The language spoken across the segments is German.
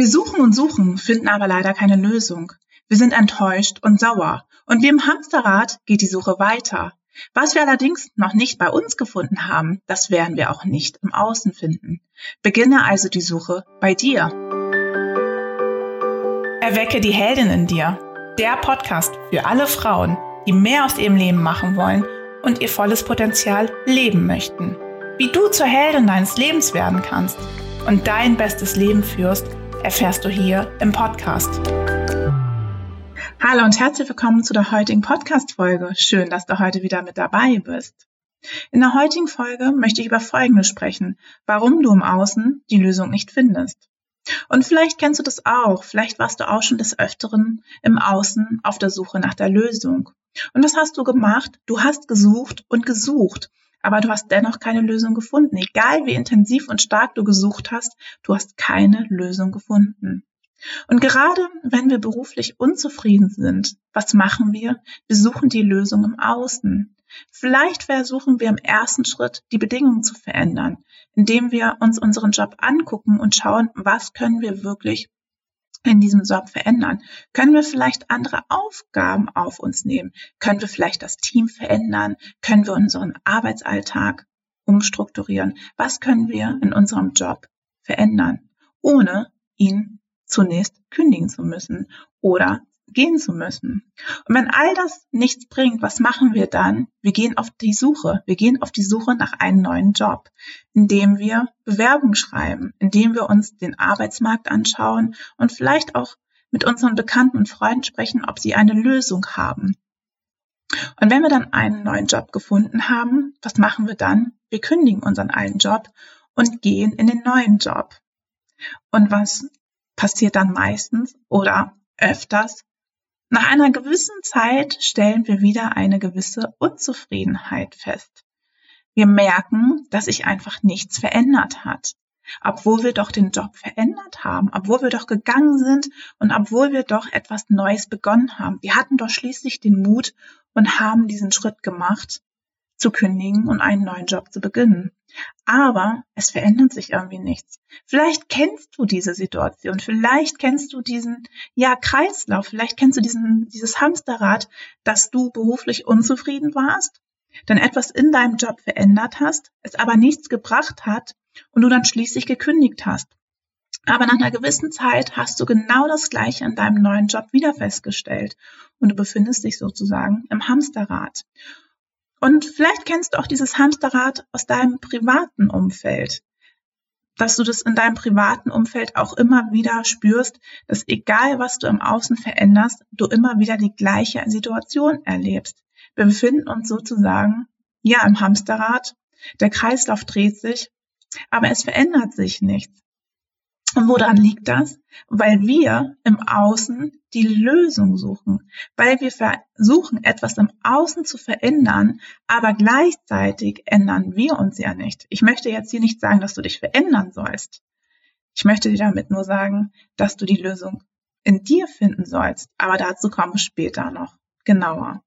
Wir suchen und suchen, finden aber leider keine Lösung. Wir sind enttäuscht und sauer. Und wie im Hamsterrad geht die Suche weiter. Was wir allerdings noch nicht bei uns gefunden haben, das werden wir auch nicht im Außen finden. Beginne also die Suche bei dir. Erwecke die Heldin in dir. Der Podcast für alle Frauen, die mehr aus ihrem Leben machen wollen und ihr volles Potenzial leben möchten. Wie du zur Heldin deines Lebens werden kannst und dein bestes Leben führst, erfährst du hier im Podcast. Hallo und herzlich willkommen zu der heutigen Podcast-Folge. Schön, dass du heute wieder mit dabei bist. In der heutigen Folge möchte ich über Folgendes sprechen, warum du im Außen die Lösung nicht findest. Und vielleicht kennst du das auch, vielleicht warst du auch schon des Öfteren im Außen auf der Suche nach der Lösung. Und was hast du gemacht? Du hast gesucht und gesucht, aber du hast dennoch keine Lösung gefunden. Egal wie intensiv und stark du gesucht hast, du hast keine Lösung gefunden. Und gerade wenn wir beruflich unzufrieden sind, was machen wir? Wir suchen die Lösung im Außen. Vielleicht versuchen wir im ersten Schritt, die Bedingungen zu verändern, indem wir uns unseren Job angucken und schauen, was können wir wirklich in diesem Job verändern? Können wir vielleicht andere Aufgaben auf uns nehmen? Können wir vielleicht das Team verändern? Können wir unseren Arbeitsalltag umstrukturieren? Was können wir in unserem Job verändern, ohne ihn zunächst kündigen zu müssen oder gehen zu müssen. Und wenn all das nichts bringt, was machen wir dann? Wir gehen auf die Suche. Wir gehen auf die Suche nach einem neuen Job, indem wir Bewerbung schreiben, indem wir uns den Arbeitsmarkt anschauen und vielleicht auch mit unseren Bekannten und Freunden sprechen, ob sie eine Lösung haben. Und wenn wir dann einen neuen Job gefunden haben, was machen wir dann? Wir kündigen unseren alten Job und gehen in den neuen Job. Und was passiert dann meistens oder öfters. Nach einer gewissen Zeit stellen wir wieder eine gewisse Unzufriedenheit fest. Wir merken, dass sich einfach nichts verändert hat. Obwohl wir doch den Job verändert haben, obwohl wir doch gegangen sind und obwohl wir doch etwas Neues begonnen haben. Wir hatten doch schließlich den Mut und haben diesen Schritt gemacht, zu kündigen und einen neuen Job zu beginnen. Aber es verändert sich irgendwie nichts. Vielleicht kennst du diese Situation, vielleicht kennst du diesen, ja, Kreislauf, vielleicht kennst du diesen, dieses Hamsterrad, dass du beruflich unzufrieden warst, dann etwas in deinem Job verändert hast, es aber nichts gebracht hat und du dann schließlich gekündigt hast. Aber nach einer gewissen Zeit hast du genau das Gleiche in deinem neuen Job wieder festgestellt und du befindest dich sozusagen im Hamsterrad. Und vielleicht kennst du auch dieses Hamsterrad aus deinem privaten Umfeld, dass du das in deinem privaten Umfeld auch immer wieder spürst, dass egal was du im Außen veränderst, du immer wieder die gleiche Situation erlebst. Wir befinden uns sozusagen ja im Hamsterrad. Der Kreislauf dreht sich, aber es verändert sich nichts. Und woran liegt das? Weil wir im Außen die Lösung suchen, weil wir versuchen, etwas im Außen zu verändern, aber gleichzeitig ändern wir uns ja nicht. Ich möchte jetzt hier nicht sagen, dass du dich verändern sollst. Ich möchte dir damit nur sagen, dass du die Lösung in dir finden sollst, aber dazu komme ich später noch genauer.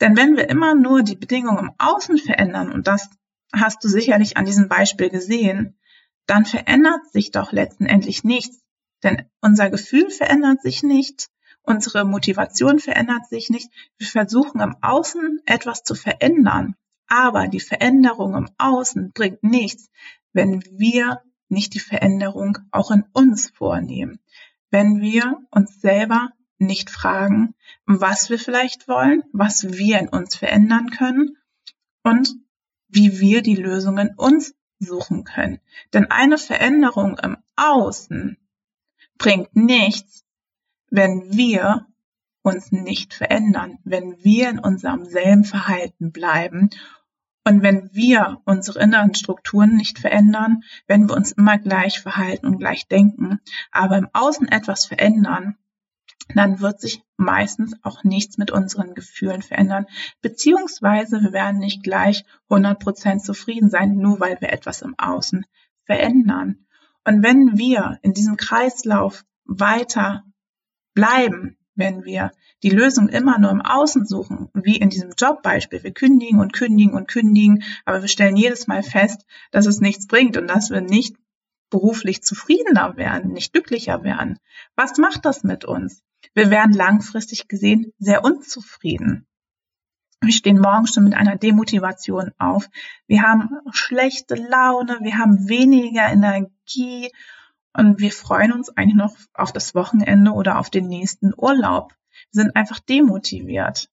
Denn wenn wir immer nur die Bedingungen im Außen verändern, und das hast du sicherlich an diesem Beispiel gesehen, dann verändert sich doch letztendlich nichts. Denn unser Gefühl verändert sich nicht, unsere Motivation verändert sich nicht. Wir versuchen im Außen etwas zu verändern, aber die Veränderung im Außen bringt nichts, wenn wir nicht die Veränderung auch in uns vornehmen. Wenn wir uns selber nicht fragen, was wir vielleicht wollen, was wir in uns verändern können und wie wir die Lösungen uns suchen können. Denn eine Veränderung im Außen bringt nichts, wenn wir uns nicht verändern, wenn wir in unserem selben Verhalten bleiben und wenn wir unsere inneren Strukturen nicht verändern, wenn wir uns immer gleich verhalten und gleich denken, aber im Außen etwas verändern, dann wird sich meistens auch nichts mit unseren Gefühlen verändern, beziehungsweise wir werden nicht gleich 100% zufrieden sein, nur weil wir etwas im Außen verändern. Und wenn wir in diesem Kreislauf weiter bleiben, wenn wir die Lösung immer nur im Außen suchen, wie in diesem Jobbeispiel, wir kündigen und kündigen und kündigen, aber wir stellen jedes Mal fest, dass es nichts bringt und dass wir nicht beruflich zufriedener werden, nicht glücklicher werden. Was macht das mit uns? Wir werden langfristig gesehen sehr unzufrieden. Wir stehen morgens schon mit einer Demotivation auf. Wir haben schlechte Laune, wir haben weniger Energie und wir freuen uns eigentlich noch auf das Wochenende oder auf den nächsten Urlaub. Wir sind einfach demotiviert.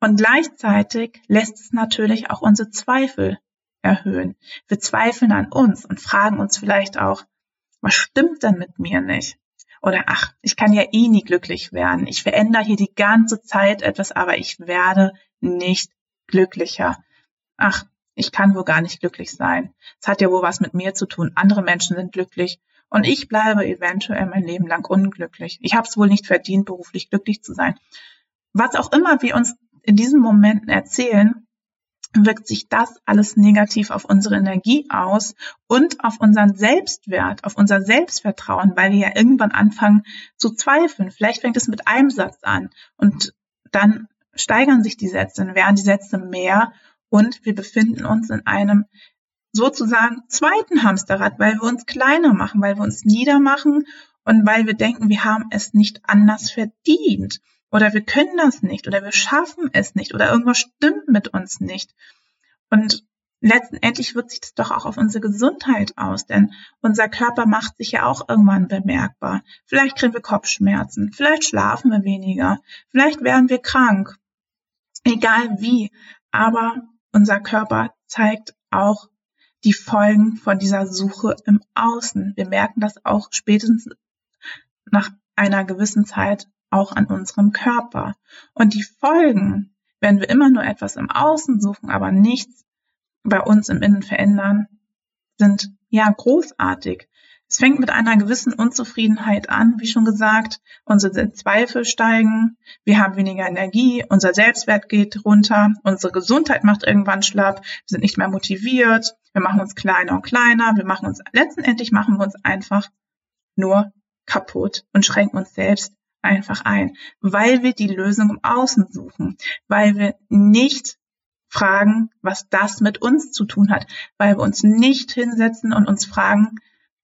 Und gleichzeitig lässt es natürlich auch unsere Zweifel erhöhen. Wir zweifeln an uns und fragen uns vielleicht auch, was stimmt denn mit mir nicht? Oder ach, ich kann ja eh nie glücklich werden. Ich verändere hier die ganze Zeit etwas, aber ich werde nicht glücklicher. Ach, ich kann wohl gar nicht glücklich sein. Es hat ja wohl was mit mir zu tun. Andere Menschen sind glücklich und ich bleibe eventuell mein Leben lang unglücklich. Ich habe es wohl nicht verdient, beruflich glücklich zu sein. Was auch immer wir uns in diesen Momenten erzählen, wirkt sich das alles negativ auf unsere Energie aus und auf unseren Selbstwert, auf unser Selbstvertrauen, weil wir ja irgendwann anfangen zu zweifeln. Vielleicht fängt es mit einem Satz an und dann steigern sich die Sätze, dann werden die Sätze mehr und wir befinden uns in einem sozusagen zweiten Hamsterrad, weil wir uns kleiner machen, weil wir uns niedermachen und weil wir denken, wir haben es nicht anders verdient oder wir können das nicht oder wir schaffen es nicht oder irgendwas stimmt mit uns nicht. Und letztendlich wirkt sich das doch auch auf unsere Gesundheit aus, denn unser Körper macht sich ja auch irgendwann bemerkbar. Vielleicht kriegen wir Kopfschmerzen, vielleicht schlafen wir weniger, vielleicht werden wir krank, egal wie, aber unser Körper zeigt auch die Folgen von dieser Suche im Außen. Wir merken das auch spätestens nach einer gewissen Zeit auch an unserem Körper. Und die Folgen, wenn wir immer nur etwas im Außen suchen, aber nichts bei uns im Innen verändern, sind ja großartig. Es fängt mit einer gewissen Unzufriedenheit an, wie schon gesagt. Unsere Zweifel steigen, wir haben weniger Energie, unser Selbstwert geht runter, unsere Gesundheit macht irgendwann schlapp, wir sind nicht mehr motiviert, wir machen uns kleiner und kleiner, wir machen uns, letztendlich machen wir uns einfach nur kaputt und schränken uns selbst einfach ein, weil wir die Lösung im Außen suchen, weil wir nicht fragen, was das mit uns zu tun hat, weil wir uns nicht hinsetzen und uns fragen,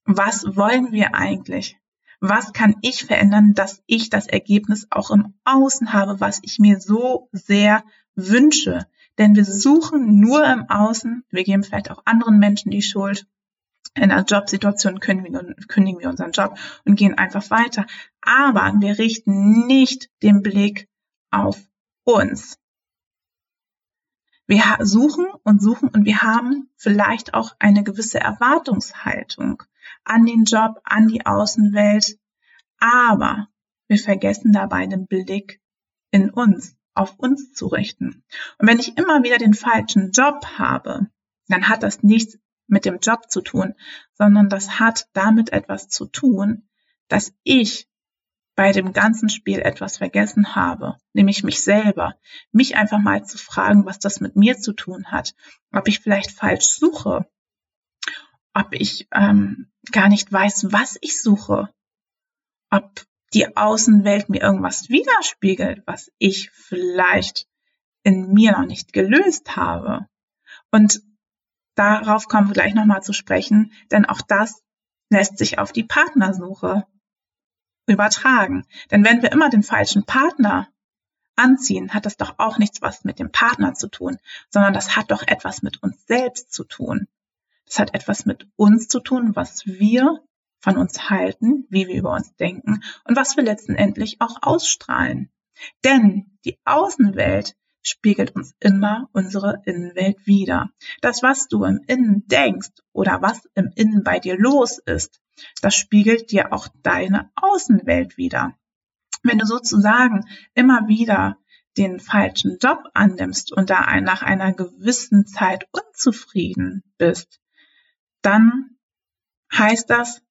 was wollen wir eigentlich? Was kann ich verändern, dass ich das Ergebnis auch im Außen habe, was ich mir so sehr wünsche? Denn wir suchen nur im Außen, wir geben vielleicht auch anderen Menschen die Schuld, in einer Jobsituation kündigen, wir unseren Job und gehen einfach weiter. Aber wir richten nicht den Blick auf uns. Wir suchen und suchen und wir haben vielleicht auch eine gewisse Erwartungshaltung an den Job, an die Außenwelt. Aber wir vergessen dabei den Blick in uns, auf uns zu richten. Und wenn ich immer wieder den falschen Job habe, dann hat das nichts mit dem Job zu tun, sondern das hat damit etwas zu tun, dass ich bei dem ganzen Spiel etwas vergessen habe, nämlich mich selber, mich einfach mal zu fragen, was das mit mir zu tun hat, ob ich vielleicht falsch suche, ob ich ähm, gar nicht weiß, was ich suche, ob die Außenwelt mir irgendwas widerspiegelt, was ich vielleicht in mir noch nicht gelöst habe. Und Darauf kommen wir gleich nochmal zu sprechen, denn auch das lässt sich auf die Partnersuche übertragen. Denn wenn wir immer den falschen Partner anziehen, hat das doch auch nichts was mit dem Partner zu tun, sondern das hat doch etwas mit uns selbst zu tun. Das hat etwas mit uns zu tun, was wir von uns halten, wie wir über uns denken und was wir letztendlich auch ausstrahlen. Denn die Außenwelt spiegelt uns immer unsere Innenwelt wider. Das, was du im Innen denkst oder was im Innen bei dir los ist, das spiegelt dir auch deine Außenwelt wider. Wenn du sozusagen immer wieder den falschen Job annimmst und da nach einer gewissen Zeit unzufrieden bist, dann heißt das,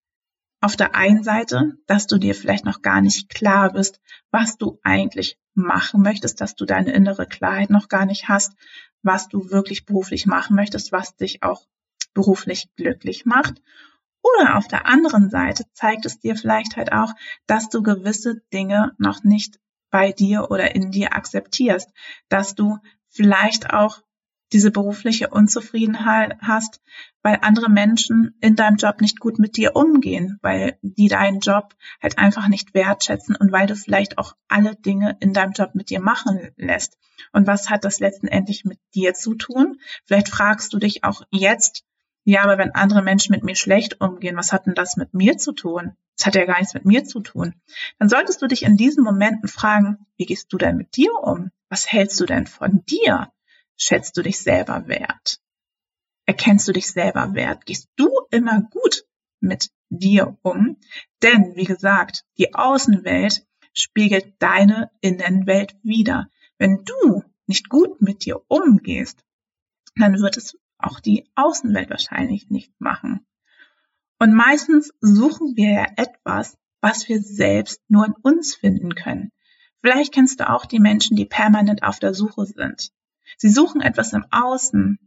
auf der einen Seite, dass du dir vielleicht noch gar nicht klar bist, was du eigentlich machen möchtest, dass du deine innere Klarheit noch gar nicht hast, was du wirklich beruflich machen möchtest, was dich auch beruflich glücklich macht. Oder auf der anderen Seite zeigt es dir vielleicht halt auch, dass du gewisse Dinge noch nicht bei dir oder in dir akzeptierst, dass du vielleicht auch diese berufliche Unzufriedenheit hast, weil andere Menschen in deinem Job nicht gut mit dir umgehen, weil die deinen Job halt einfach nicht wertschätzen und weil du vielleicht auch alle Dinge in deinem Job mit dir machen lässt. Und was hat das letztendlich mit dir zu tun? Vielleicht fragst du dich auch jetzt, ja, aber wenn andere Menschen mit mir schlecht umgehen, was hat denn das mit mir zu tun? Das hat ja gar nichts mit mir zu tun. Dann solltest du dich in diesen Momenten fragen, wie gehst du denn mit dir um? Was hältst du denn von dir? Schätzt du dich selber wert? Erkennst du dich selber wert? Gehst du immer gut mit dir um? Denn, wie gesagt, die Außenwelt spiegelt deine Innenwelt wider. Wenn du nicht gut mit dir umgehst, dann wird es auch die Außenwelt wahrscheinlich nicht machen. Und meistens suchen wir ja etwas, was wir selbst nur in uns finden können. Vielleicht kennst du auch die Menschen, die permanent auf der Suche sind. Sie suchen etwas im Außen,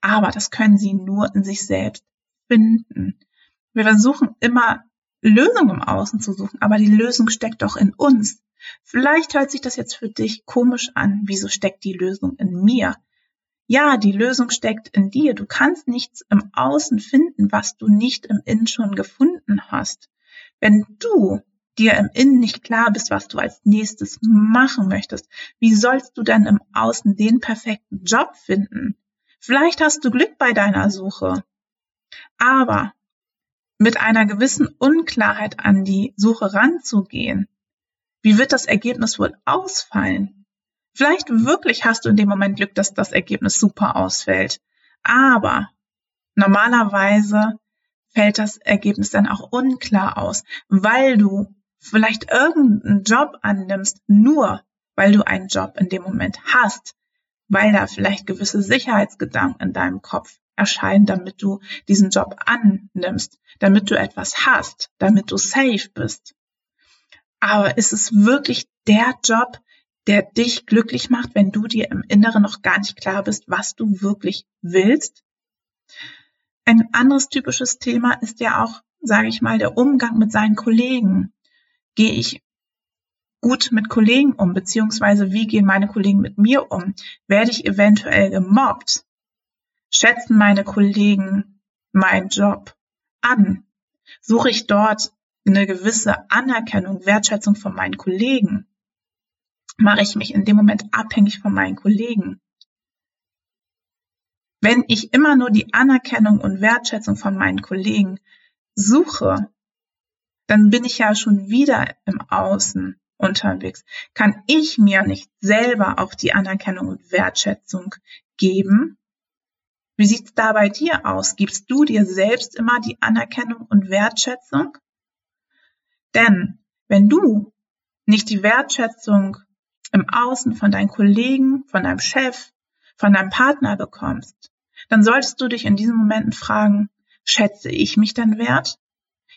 aber das können sie nur in sich selbst finden. Wir versuchen immer Lösungen im Außen zu suchen, aber die Lösung steckt doch in uns. Vielleicht hört sich das jetzt für dich komisch an. Wieso steckt die Lösung in mir? Ja, die Lösung steckt in dir. Du kannst nichts im Außen finden, was du nicht im Innen schon gefunden hast. Wenn du dir im Innen nicht klar bist, was du als nächstes machen möchtest, wie sollst du dann im Außen den perfekten Job finden? Vielleicht hast du Glück bei deiner Suche, aber mit einer gewissen Unklarheit an die Suche ranzugehen, wie wird das Ergebnis wohl ausfallen? Vielleicht wirklich hast du in dem Moment Glück, dass das Ergebnis super ausfällt, aber normalerweise fällt das Ergebnis dann auch unklar aus, weil du vielleicht irgendeinen Job annimmst, nur weil du einen Job in dem Moment hast, weil da vielleicht gewisse Sicherheitsgedanken in deinem Kopf erscheinen, damit du diesen Job annimmst, damit du etwas hast, damit du safe bist. Aber ist es wirklich der Job, der dich glücklich macht, wenn du dir im Inneren noch gar nicht klar bist, was du wirklich willst? Ein anderes typisches Thema ist ja auch, sage ich mal, der Umgang mit seinen Kollegen gehe ich gut mit Kollegen um, beziehungsweise wie gehen meine Kollegen mit mir um? Werde ich eventuell gemobbt? Schätzen meine Kollegen meinen Job an? Suche ich dort eine gewisse Anerkennung, Wertschätzung von meinen Kollegen? Mache ich mich in dem Moment abhängig von meinen Kollegen? Wenn ich immer nur die Anerkennung und Wertschätzung von meinen Kollegen suche, dann bin ich ja schon wieder im Außen unterwegs. Kann ich mir nicht selber auch die Anerkennung und Wertschätzung geben? Wie sieht's da bei dir aus? Gibst du dir selbst immer die Anerkennung und Wertschätzung? Denn wenn du nicht die Wertschätzung im Außen von deinen Kollegen, von deinem Chef, von deinem Partner bekommst, dann solltest du dich in diesen Momenten fragen, schätze ich mich dann wert?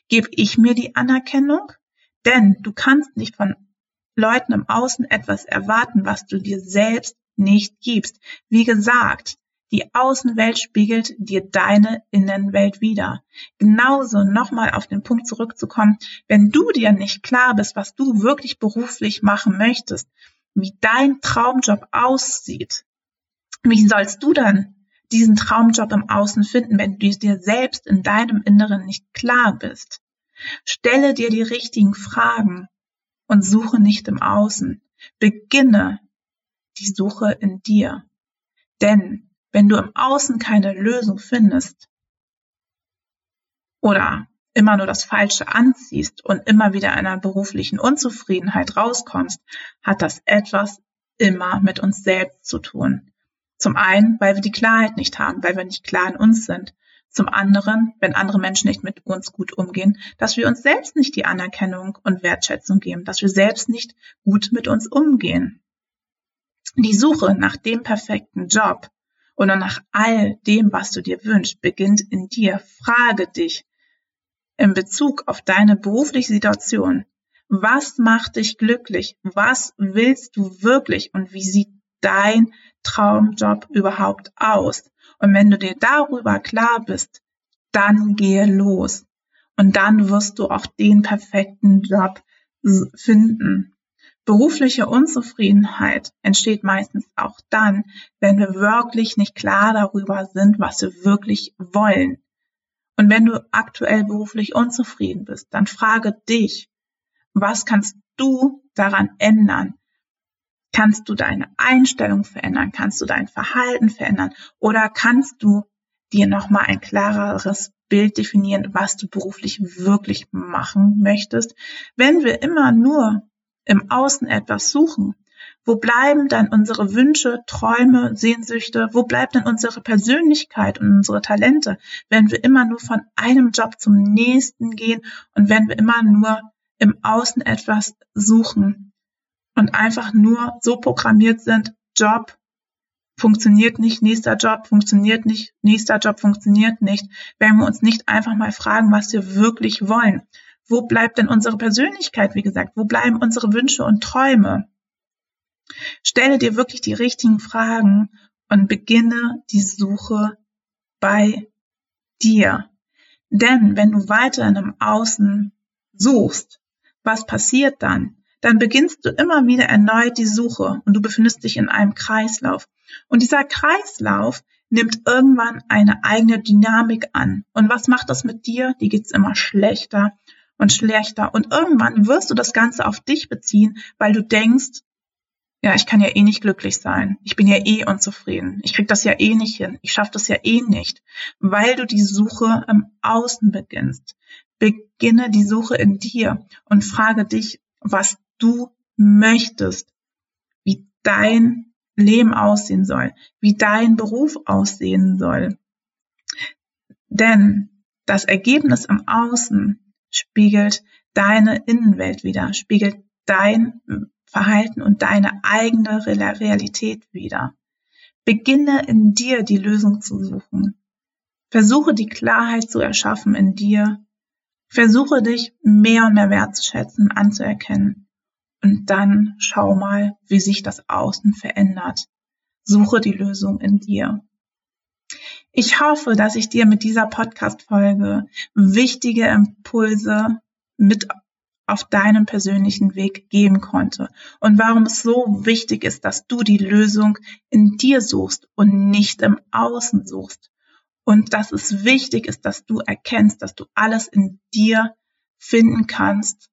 Gebe ich mir die Anerkennung? Denn du kannst nicht von Leuten im Außen etwas erwarten, was du dir selbst nicht gibst. Wie gesagt, die Außenwelt spiegelt dir deine Innenwelt wider. Genauso nochmal auf den Punkt zurückzukommen, wenn du dir nicht klar bist, was du wirklich beruflich machen möchtest, wie dein Traumjob aussieht, wie sollst du dann diesen Traumjob im Außen finden, wenn du dir selbst in deinem Inneren nicht klar bist. Stelle dir die richtigen Fragen und suche nicht im Außen. Beginne die Suche in dir. Denn wenn du im Außen keine Lösung findest oder immer nur das Falsche anziehst und immer wieder einer beruflichen Unzufriedenheit rauskommst, hat das etwas immer mit uns selbst zu tun. Zum einen, weil wir die Klarheit nicht haben, weil wir nicht klar in uns sind. Zum anderen, wenn andere Menschen nicht mit uns gut umgehen, dass wir uns selbst nicht die Anerkennung und Wertschätzung geben, dass wir selbst nicht gut mit uns umgehen. Die Suche nach dem perfekten Job oder nach all dem, was du dir wünschst, beginnt in dir. Frage dich in Bezug auf deine berufliche Situation, was macht dich glücklich? Was willst du wirklich? Und wie sieht dein Traumjob überhaupt aus? Und wenn du dir darüber klar bist, dann gehe los. Und dann wirst du auch den perfekten Job finden. Berufliche Unzufriedenheit entsteht meistens auch dann, wenn wir wirklich nicht klar darüber sind, was wir wirklich wollen. Und wenn du aktuell beruflich unzufrieden bist, dann frage dich, was kannst du daran ändern? Kannst du deine Einstellung verändern? Kannst du dein Verhalten verändern? Oder kannst du dir nochmal ein klareres Bild definieren, was du beruflich wirklich machen möchtest? Wenn wir immer nur im Außen etwas suchen, wo bleiben dann unsere Wünsche, Träume, Sehnsüchte? Wo bleibt denn unsere Persönlichkeit und unsere Talente, wenn wir immer nur von einem Job zum nächsten gehen und wenn wir immer nur im Außen etwas suchen und einfach nur so programmiert sind, Job funktioniert nicht, nächster Job funktioniert nicht, nächster Job funktioniert nicht, wenn wir uns nicht einfach mal fragen, was wir wirklich wollen. Wo bleibt denn unsere Persönlichkeit, wie gesagt? Wo bleiben unsere Wünsche und Träume? Stelle dir wirklich die richtigen Fragen und beginne die Suche bei dir. Denn wenn du weiter in einem Außen suchst, was passiert dann? Dann beginnst du immer wieder erneut die Suche und du befindest dich in einem Kreislauf. Und dieser Kreislauf nimmt irgendwann eine eigene Dynamik an. Und was macht das mit dir? Die geht's immer schlechter und schlechter. Und irgendwann wirst du das Ganze auf dich beziehen, weil du denkst, ja, ich kann ja eh nicht glücklich sein. Ich bin ja eh unzufrieden. Ich krieg das ja eh nicht hin. Ich schaffe das ja eh nicht, weil du die Suche im Außen beginnst. Beginne die Suche in dir und frage dich, was du möchtest, wie dein Leben aussehen soll, wie dein Beruf aussehen soll. Denn das Ergebnis im Außen spiegelt deine Innenwelt wieder, spiegelt dein Verhalten und deine eigene Realität wieder. Beginne in dir die Lösung zu suchen. Versuche die Klarheit zu erschaffen in dir. Versuche dich mehr und mehr wertzuschätzen, anzuerkennen. Und dann schau mal, wie sich das Außen verändert. Suche die Lösung in dir. Ich hoffe, dass ich dir mit dieser Podcast-Folge wichtige Impulse mit auf deinem persönlichen Weg geben konnte und warum es so wichtig ist, dass du die Lösung in dir suchst und nicht im Außen suchst. Und dass es wichtig ist, dass du erkennst, dass du alles in dir finden kannst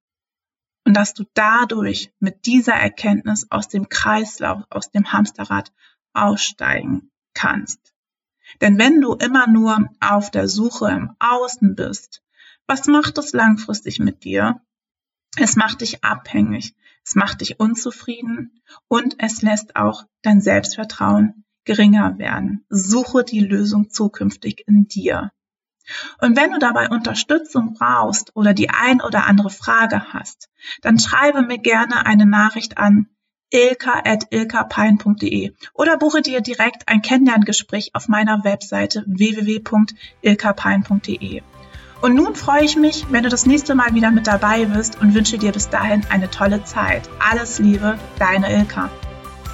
und dass du dadurch mit dieser Erkenntnis aus dem Kreislauf, aus dem Hamsterrad aussteigen kannst. Denn wenn du immer nur auf der Suche im Außen bist, was macht es langfristig mit dir? Es macht dich abhängig, es macht dich unzufrieden und es lässt auch dein Selbstvertrauen geringer werden. Suche die Lösung zukünftig in dir. Und wenn du dabei Unterstützung brauchst oder die ein oder andere Frage hast, dann schreibe mir gerne eine Nachricht an ilka.ilkapein.de oder buche dir direkt ein Kennenlerngespräch auf meiner Webseite www.ilkapein.de. Und nun freue ich mich, wenn du das nächste Mal wieder mit dabei bist und wünsche dir bis dahin eine tolle Zeit. Alles Liebe, deine Ilka.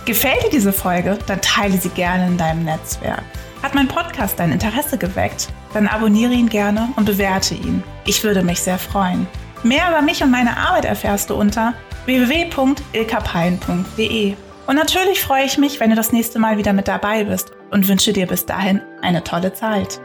Gefällt dir diese Folge? Dann teile sie gerne in deinem Netzwerk. Hat mein Podcast dein Interesse geweckt? Dann abonniere ihn gerne und bewerte ihn. Ich würde mich sehr freuen. Mehr über mich und meine Arbeit erfährst du unter www.ilkapein.de. Und natürlich freue ich mich, wenn du das nächste Mal wieder mit dabei bist und wünsche dir bis dahin eine tolle Zeit.